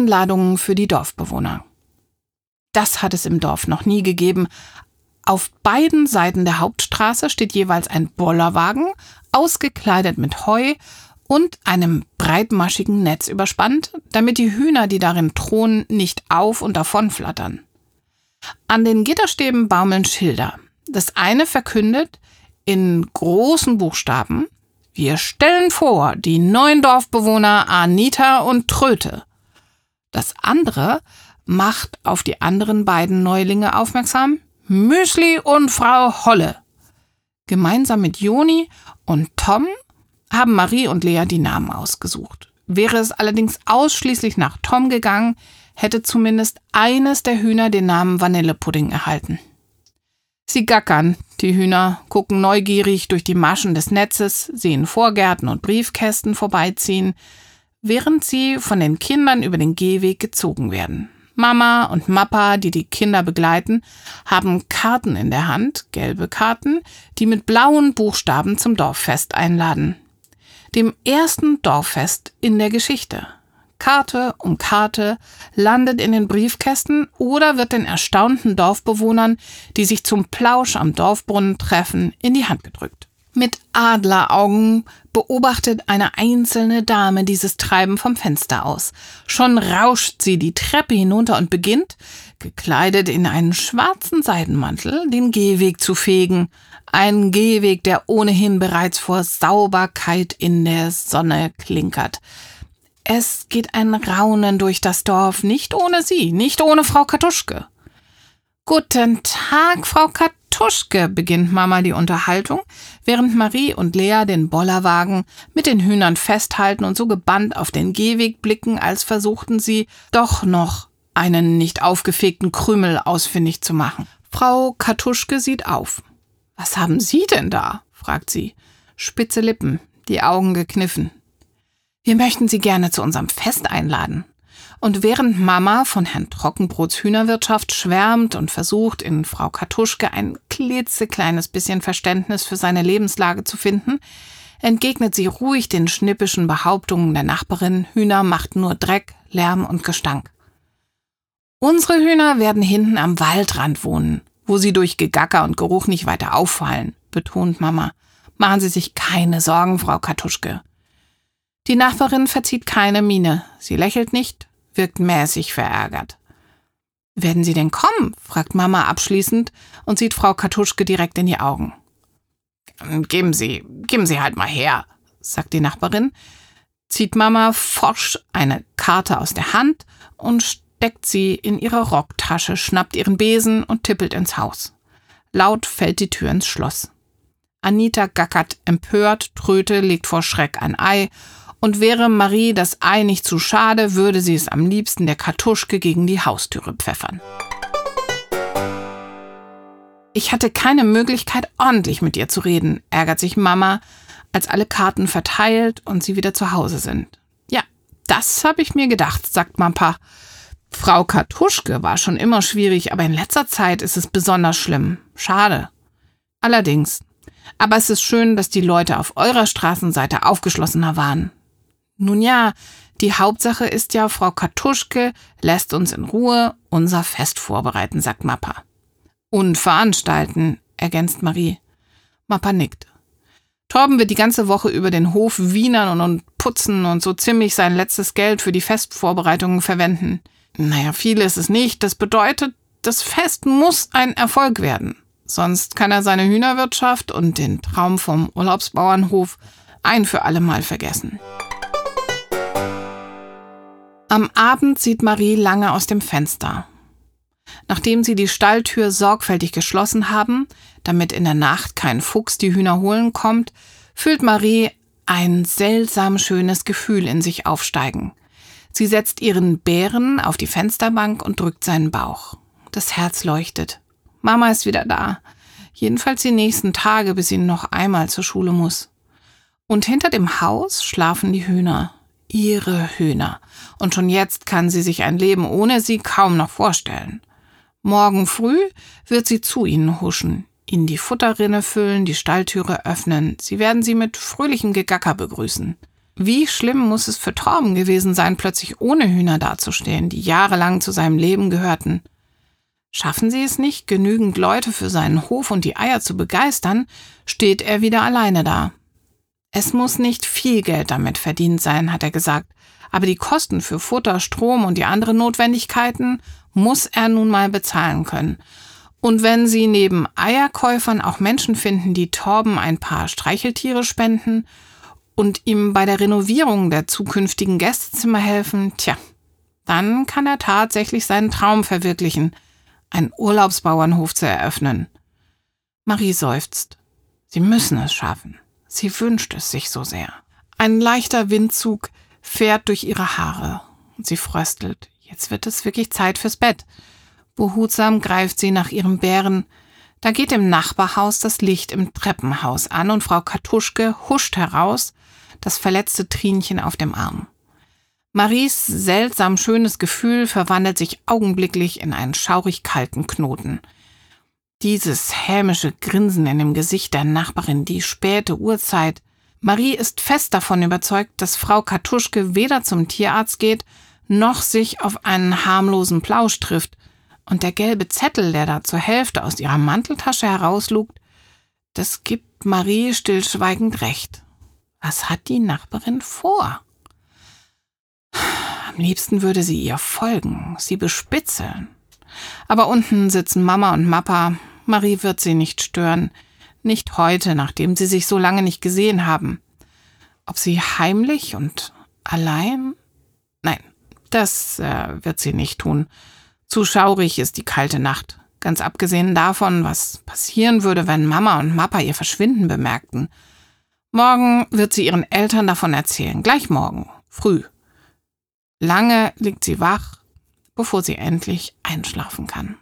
Einladungen für die Dorfbewohner. Das hat es im Dorf noch nie gegeben. Auf beiden Seiten der Hauptstraße steht jeweils ein Bollerwagen, ausgekleidet mit Heu und einem breitmaschigen Netz überspannt, damit die Hühner, die darin thronen, nicht auf und davon flattern. An den Gitterstäben baumeln Schilder. Das eine verkündet in großen Buchstaben Wir stellen vor die neuen Dorfbewohner Anita und Tröte. Das andere macht auf die anderen beiden Neulinge aufmerksam. Müsli und Frau Holle. Gemeinsam mit Joni und Tom haben Marie und Lea die Namen ausgesucht. Wäre es allerdings ausschließlich nach Tom gegangen, hätte zumindest eines der Hühner den Namen Vanillepudding erhalten. Sie gackern, die Hühner, gucken neugierig durch die Maschen des Netzes, sehen Vorgärten und Briefkästen vorbeiziehen, während sie von den Kindern über den Gehweg gezogen werden. Mama und Mappa, die die Kinder begleiten, haben Karten in der Hand, gelbe Karten, die mit blauen Buchstaben zum Dorffest einladen. Dem ersten Dorffest in der Geschichte. Karte um Karte landet in den Briefkästen oder wird den erstaunten Dorfbewohnern, die sich zum Plausch am Dorfbrunnen treffen, in die Hand gedrückt. Mit Adleraugen beobachtet eine einzelne Dame dieses Treiben vom Fenster aus. Schon rauscht sie die Treppe hinunter und beginnt, gekleidet in einen schwarzen Seidenmantel, den Gehweg zu fegen. Ein Gehweg, der ohnehin bereits vor Sauberkeit in der Sonne klinkert. Es geht ein Raunen durch das Dorf, nicht ohne sie, nicht ohne Frau Katuschke. Guten Tag, Frau Katuschke, beginnt Mama die Unterhaltung, während Marie und Lea den Bollerwagen mit den Hühnern festhalten und so gebannt auf den Gehweg blicken, als versuchten sie doch noch einen nicht aufgefegten Krümel ausfindig zu machen. Frau Katuschke sieht auf. Was haben Sie denn da? fragt sie. Spitze Lippen, die Augen gekniffen. Wir möchten Sie gerne zu unserem Fest einladen. Und während Mama von Herrn Trockenbrots Hühnerwirtschaft schwärmt und versucht, in Frau Katuschke ein klitzekleines bisschen Verständnis für seine Lebenslage zu finden, entgegnet sie ruhig den schnippischen Behauptungen der Nachbarin, Hühner macht nur Dreck, Lärm und Gestank. Unsere Hühner werden hinten am Waldrand wohnen, wo sie durch Gegacker und Geruch nicht weiter auffallen, betont Mama. Machen Sie sich keine Sorgen, Frau Katuschke. Die Nachbarin verzieht keine Miene. Sie lächelt nicht, wirkt mäßig verärgert. Werden Sie denn kommen? fragt Mama abschließend und sieht Frau Katuschke direkt in die Augen. Geben Sie, geben Sie halt mal her, sagt die Nachbarin, zieht Mama forsch eine Karte aus der Hand und steckt sie in ihre Rocktasche, schnappt ihren Besen und tippelt ins Haus. Laut fällt die Tür ins Schloss. Anita gackert empört, Tröte legt vor Schreck ein Ei und wäre Marie das Ei nicht zu schade, würde sie es am liebsten der Kartuschke gegen die Haustüre pfeffern. Ich hatte keine Möglichkeit, ordentlich mit ihr zu reden, ärgert sich Mama, als alle Karten verteilt und sie wieder zu Hause sind. Ja, das habe ich mir gedacht, sagt Mappa. Frau Kartuschke war schon immer schwierig, aber in letzter Zeit ist es besonders schlimm. Schade. Allerdings. Aber es ist schön, dass die Leute auf eurer Straßenseite aufgeschlossener waren. Nun ja, die Hauptsache ist ja, Frau Kartuschke lässt uns in Ruhe unser Fest vorbereiten, sagt Mappa. Und veranstalten, ergänzt Marie. Mappa nickt. Torben wird die ganze Woche über den Hof wienern und, putzen und so ziemlich sein letztes Geld für die Festvorbereitungen verwenden. Naja, viel ist es nicht. Das bedeutet, das Fest muss ein Erfolg werden. Sonst kann er seine Hühnerwirtschaft und den Traum vom Urlaubsbauernhof ein für alle Mal vergessen. Am Abend sieht Marie lange aus dem Fenster. Nachdem sie die Stalltür sorgfältig geschlossen haben, damit in der Nacht kein Fuchs die Hühner holen kommt, fühlt Marie ein seltsam schönes Gefühl in sich aufsteigen. Sie setzt ihren Bären auf die Fensterbank und drückt seinen Bauch. Das Herz leuchtet. Mama ist wieder da. Jedenfalls die nächsten Tage, bis sie noch einmal zur Schule muss. Und hinter dem Haus schlafen die Hühner ihre Hühner, und schon jetzt kann sie sich ein Leben ohne sie kaum noch vorstellen. Morgen früh wird sie zu ihnen huschen, ihnen die Futterrinne füllen, die Stalltüre öffnen, sie werden sie mit fröhlichem Gegacker begrüßen. Wie schlimm muss es für Torben gewesen sein, plötzlich ohne Hühner dazustehen, die jahrelang zu seinem Leben gehörten. Schaffen sie es nicht, genügend Leute für seinen Hof und die Eier zu begeistern, steht er wieder alleine da. Es muss nicht viel Geld damit verdient sein, hat er gesagt, aber die Kosten für Futter, Strom und die anderen Notwendigkeiten muss er nun mal bezahlen können. Und wenn Sie neben Eierkäufern auch Menschen finden, die Torben ein paar Streicheltiere spenden und ihm bei der Renovierung der zukünftigen Gästezimmer helfen, tja, dann kann er tatsächlich seinen Traum verwirklichen, einen Urlaubsbauernhof zu eröffnen. Marie seufzt. Sie müssen es schaffen. Sie wünscht es sich so sehr. Ein leichter Windzug fährt durch ihre Haare. Sie fröstelt. Jetzt wird es wirklich Zeit fürs Bett. Behutsam greift sie nach ihrem Bären. Da geht im Nachbarhaus das Licht im Treppenhaus an und Frau Kartuschke huscht heraus, das verletzte Trinchen auf dem Arm. Maries seltsam schönes Gefühl verwandelt sich augenblicklich in einen schaurig kalten Knoten. Dieses hämische Grinsen in dem Gesicht der Nachbarin, die späte Uhrzeit. Marie ist fest davon überzeugt, dass Frau Kartuschke weder zum Tierarzt geht, noch sich auf einen harmlosen Plausch trifft, und der gelbe Zettel, der da zur Hälfte aus ihrer Manteltasche herauslugt, das gibt Marie stillschweigend recht. Was hat die Nachbarin vor? Am liebsten würde sie ihr folgen, sie bespitzeln. Aber unten sitzen Mama und Mappa. Marie wird sie nicht stören. Nicht heute, nachdem sie sich so lange nicht gesehen haben. Ob sie heimlich und allein? Nein, das äh, wird sie nicht tun. Zu schaurig ist die kalte Nacht. Ganz abgesehen davon, was passieren würde, wenn Mama und Mappa ihr Verschwinden bemerkten. Morgen wird sie ihren Eltern davon erzählen. Gleich morgen. Früh. Lange liegt sie wach, bevor sie endlich einschlafen kann.